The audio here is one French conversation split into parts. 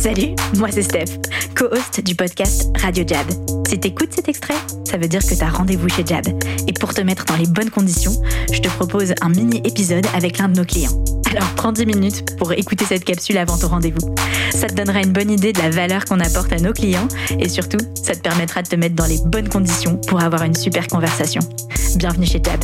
Salut, moi c'est Steph, co-host du podcast Radio Jab. Si t'écoutes cet extrait, ça veut dire que t'as rendez-vous chez Jab. Et pour te mettre dans les bonnes conditions, je te propose un mini-épisode avec l'un de nos clients. Alors prends 10 minutes pour écouter cette capsule avant ton rendez-vous. Ça te donnera une bonne idée de la valeur qu'on apporte à nos clients et surtout, ça te permettra de te mettre dans les bonnes conditions pour avoir une super conversation. Bienvenue chez Jab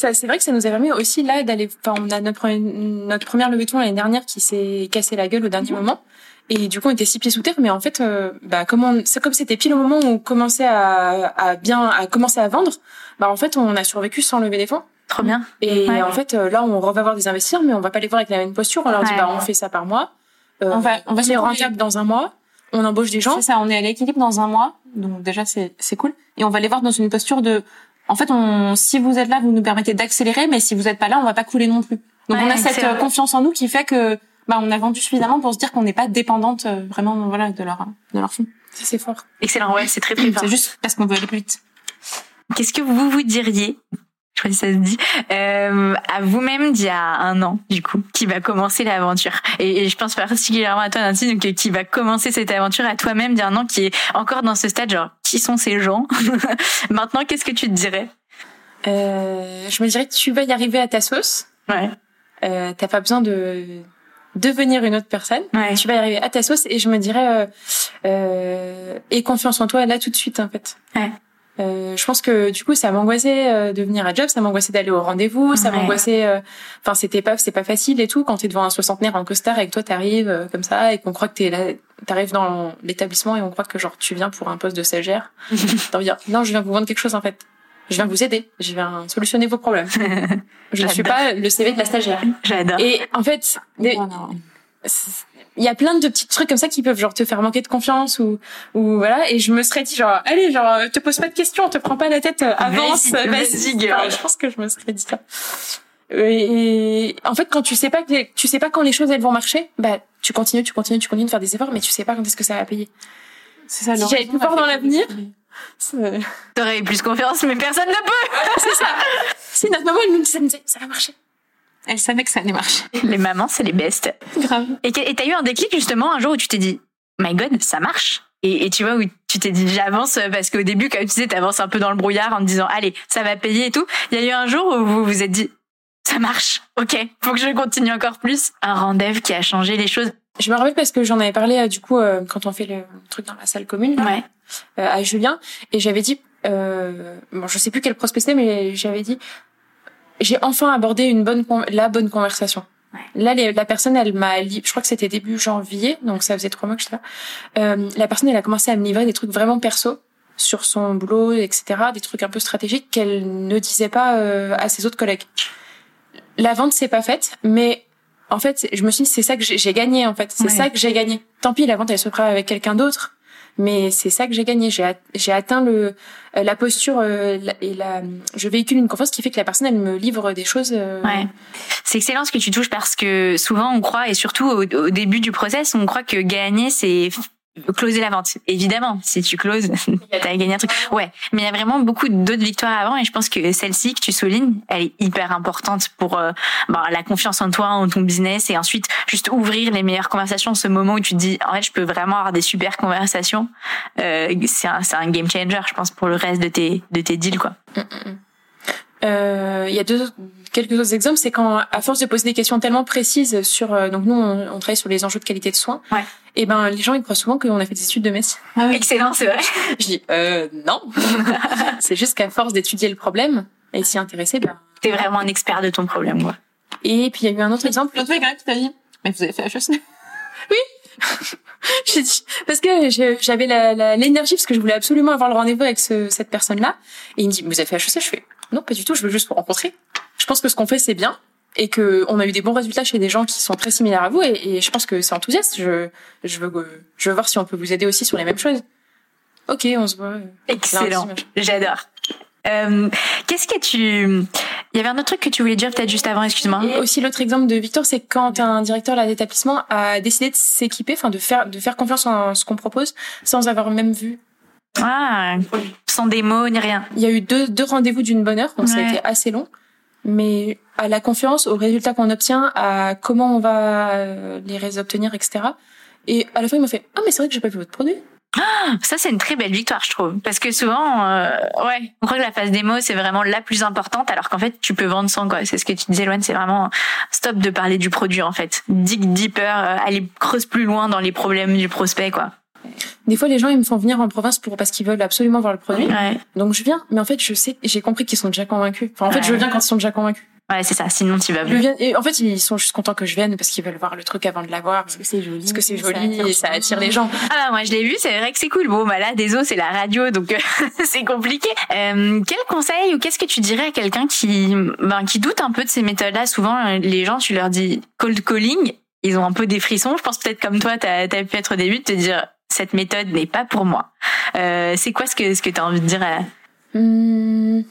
c'est vrai que ça nous a permis aussi là d'aller. Enfin, on a notre, notre première levée de fonds l'année dernière qui s'est cassé la gueule au dernier moment. Et du coup, on était six pieds sous terre, mais en fait, euh, bah, comme c'est comme c'était pile au moment où on commençait à, à bien, à commencer à vendre, bah, en fait, on a survécu sans lever des fonds. Trop bien. Et en fait, euh, là, on va voir des investisseurs, mais on va pas les voir avec la même posture. On leur dit, bah, on fait ça par mois. Euh, on va, on va se rentable dans un mois. On embauche des gens. C'est ça, on est à l'équilibre dans un mois. Donc, déjà, c'est, c'est cool. Et on va les voir dans une posture de, en fait, on, si vous êtes là, vous nous permettez d'accélérer, mais si vous n'êtes pas là, on va pas couler non plus. Donc on a cette euh, confiance en nous qui fait que bah, on a vendu suffisamment pour se dire qu'on n'est pas dépendante euh, vraiment voilà de leur de leur fonds. C'est fort. Excellent, ouais, c'est très très fort. C'est juste parce qu'on veut aller plus vite. Qu'est-ce que vous vous diriez je crois que ça se dit, euh, à vous-même d'il y a un an, du coup, qui va commencer l'aventure? Et, je pense particulièrement à toi, Nancy, donc, qui va commencer cette aventure à toi-même d'il y a un an, qui est encore dans ce stade, genre, qui sont ces gens Maintenant, qu'est-ce que tu te dirais euh, Je me dirais que tu vas y arriver à ta sauce. Ouais. Euh, T'as pas besoin de devenir une autre personne. Ouais. Tu vas y arriver à ta sauce et je me dirais euh, euh, et confiance en toi là tout de suite en fait. Ouais. Euh, je pense que du coup ça m'angoissait euh, de venir à job, ça m'angoissait d'aller au rendez-vous, ça m'angoissait. Euh, enfin c'était pas c'est pas facile et tout quand t'es devant un soixantenaire en costard et que toi t'arrives euh, comme ça et qu'on croit que t'es là, t'arrives dans l'établissement et on croit que genre tu viens pour un poste de stagiaire. T'as envie de dire non je viens vous vendre quelque chose en fait. Je viens vous aider, je viens solutionner vos problèmes. je ne suis pas le CV de la stagiaire. J'adore. Et en fait, des, il y a plein de petits trucs comme ça qui peuvent genre te faire manquer de confiance ou ou voilà. Et je me serais dit genre allez genre te pose pas de questions te prends pas la tête euh, avance vas-y je pense que je me serais dit ça. Et en fait quand tu sais pas que tu sais pas quand les choses elles vont marcher bah tu continues tu continues tu continues de faire des efforts mais tu sais pas quand est-ce que ça va payer. C'est ça si j'avais plus fort dans l'avenir t'aurais eu plus confiance mais personne ne peut. C'est ça. Si notre maman elle nous disait ça va marcher elle savait que ça allait marcher. Les mamans, c'est les bestes. Grave. Et t'as eu un déclic justement un jour où tu t'es dit, my God, ça marche? Et, et tu vois où tu t'es dit j'avance parce qu'au début comme tu disais t'avances un peu dans le brouillard en te disant allez ça va payer et tout. Il y a eu un jour où vous vous êtes dit ça marche, ok, faut que je continue encore plus. Un rendez-vous qui a changé les choses. Je me rappelle parce que j'en avais parlé euh, du coup euh, quand on fait le truc dans la salle commune ouais. euh, à Julien et j'avais dit euh, bon je sais plus quel prospect c'était mais j'avais dit j'ai enfin abordé une bonne la bonne conversation. Ouais. Là, les, la personne, elle m'a, je crois que c'était début janvier, donc ça faisait trois mois que j'étais là. Euh, la personne, elle a commencé à me livrer des trucs vraiment perso sur son boulot, etc., des trucs un peu stratégiques qu'elle ne disait pas euh, à ses autres collègues. La vente, c'est pas faite, mais en fait, je me suis dit, c'est ça que j'ai gagné, en fait. C'est ouais. ça que j'ai gagné. Tant pis, la vente, elle se fera avec quelqu'un d'autre mais c'est ça que j'ai gagné. J'ai j'ai atteint le euh, la posture euh, et la je véhicule une confiance qui fait que la personne elle me livre des choses euh... ouais. C'est excellent ce que tu touches parce que souvent on croit et surtout au, au début du process on croit que gagner c'est closer la vente. Évidemment, si tu closes, t'as gagné un truc. Ouais, mais il y a vraiment beaucoup d'autres victoires avant et je pense que celle-ci que tu soulignes, elle est hyper importante pour euh, bah, la confiance en toi, en ton business et ensuite juste ouvrir les meilleures conversations. Ce moment où tu te dis, en fait, je peux vraiment avoir des super conversations. Euh, c'est un, un game changer, je pense, pour le reste de tes de tes deals, quoi. Il mm euh, y a deux quelques autres exemples, c'est quand à force de poser des questions tellement précises sur euh, donc nous on, on, travaille sur les enjeux de qualité de soins. Ouais. Et ben les gens ils croient souvent qu'on a fait des études de médecine. Ah oui. Excellent, c'est vrai. Je dis euh, non. c'est juste qu'à force d'étudier le problème et s'y intéresser, ben t'es vraiment un expert de ton problème, quoi. Et puis il y a eu un autre exemple. L'autre fois, quelqu'un qui t'a dit, mais vous avez fait HEC. Oui. J'ai dit parce que j'avais l'énergie parce que je voulais absolument avoir le rendez-vous avec ce, cette personne-là. Et il me dit, vous avez fait HEC Je fais, non, pas du tout. Je veux juste vous rencontrer. Je pense que ce qu'on fait c'est bien et que on a eu des bons résultats chez des gens qui sont très similaires à vous et, et je pense que c'est enthousiaste. Je je veux je veux voir si on peut vous aider aussi sur les mêmes choses. Ok, on se voit. Excellent. J'adore. Euh, Qu'est-ce que tu... Il y avait un autre truc que tu voulais dire peut-être juste avant, excuse-moi. Et aussi l'autre exemple de Victor, c'est quand un directeur d'établissement a décidé de s'équiper, enfin de faire de faire confiance en ce qu'on propose, sans avoir même vu. Ah, sans démo ni rien. Il y a eu deux deux rendez-vous d'une bonne heure, donc ouais. ça a été assez long. mais à la confiance, aux résultats qu'on obtient, à comment on va euh, les obtenir, etc. Et à la fin, il m'a fait ah mais c'est vrai que j'ai pas vu votre produit. Ah, ça c'est une très belle victoire, je trouve, parce que souvent, euh, ouais, on croit que la phase démo c'est vraiment la plus importante, alors qu'en fait tu peux vendre sans quoi. C'est ce que tu disais, Loane, c'est vraiment stop de parler du produit en fait, dig deeper, euh, aller creuse plus loin dans les problèmes du prospect quoi. Des fois, les gens, ils me font venir en province pour parce qu'ils veulent absolument voir le produit. Donc, je viens. Mais en fait, je sais, j'ai compris qu'ils sont déjà convaincus. Enfin, en fait, je viens quand ils sont déjà convaincus. Ouais, c'est ça. Sinon, tu vas. Viens, et en fait, ils sont juste contents que je vienne parce qu'ils veulent voir le truc avant de l'avoir. Parce que c'est joli. Parce que c'est joli et ça attire les gens. Ah bah, moi, je l'ai vu. C'est vrai que c'est cool. Bon, bah là, désolé, c'est la radio, donc c'est compliqué. Euh, quel conseil ou qu'est-ce que tu dirais à quelqu'un qui, ben, qui doute un peu de ces méthodes-là? Souvent, les gens, tu leur dis cold calling, ils ont un peu des frissons. Je pense peut-être comme toi, t'as as pu être au début de te dire cette méthode n'est pas pour moi. Euh, c'est quoi ce que ce que t'as envie de dire à... Hum,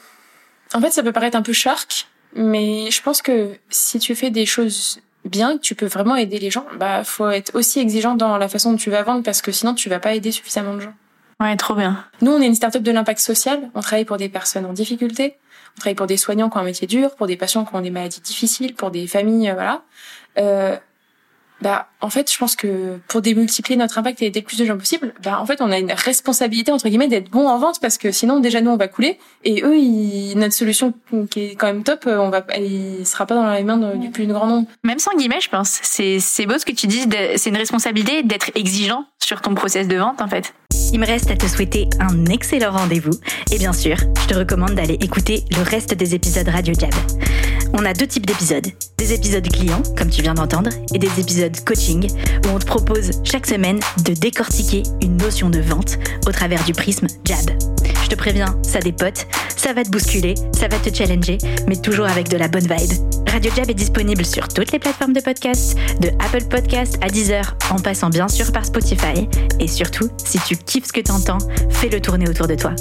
en fait, ça peut paraître un peu shark, mais je pense que si tu fais des choses bien, que tu peux vraiment aider les gens, bah faut être aussi exigeant dans la façon dont tu vas vendre parce que sinon tu vas pas aider suffisamment de gens. Ouais, trop bien. Nous, on est une start-up de l'impact social. On travaille pour des personnes en difficulté. On travaille pour des soignants qui ont un métier dur, pour des patients qui ont des maladies difficiles, pour des familles, euh, voilà. Euh, bah en fait je pense que pour démultiplier notre impact et aider le plus de gens possible bah en fait on a une responsabilité entre guillemets d'être bon en vente parce que sinon déjà nous on va couler et eux ils, notre solution qui est quand même top euh, on va il sera pas dans les mains du plus grand nombre. Même sans guillemets je pense. C'est c'est beau ce que tu dis c'est une responsabilité d'être exigeant sur ton process de vente en fait. Il me reste à te souhaiter un excellent rendez-vous. Et bien sûr je te recommande d'aller écouter le reste des épisodes Radio Jab on a deux types d'épisodes. Des épisodes clients, comme tu viens d'entendre, et des épisodes coaching, où on te propose chaque semaine de décortiquer une notion de vente au travers du prisme Jab. Je te préviens, ça dépote, ça va te bousculer, ça va te challenger, mais toujours avec de la bonne vibe. Radio Jab est disponible sur toutes les plateformes de podcast, de Apple Podcast à Deezer, en passant bien sûr par Spotify. Et surtout, si tu kiffes ce que t'entends, fais-le tourner autour de toi.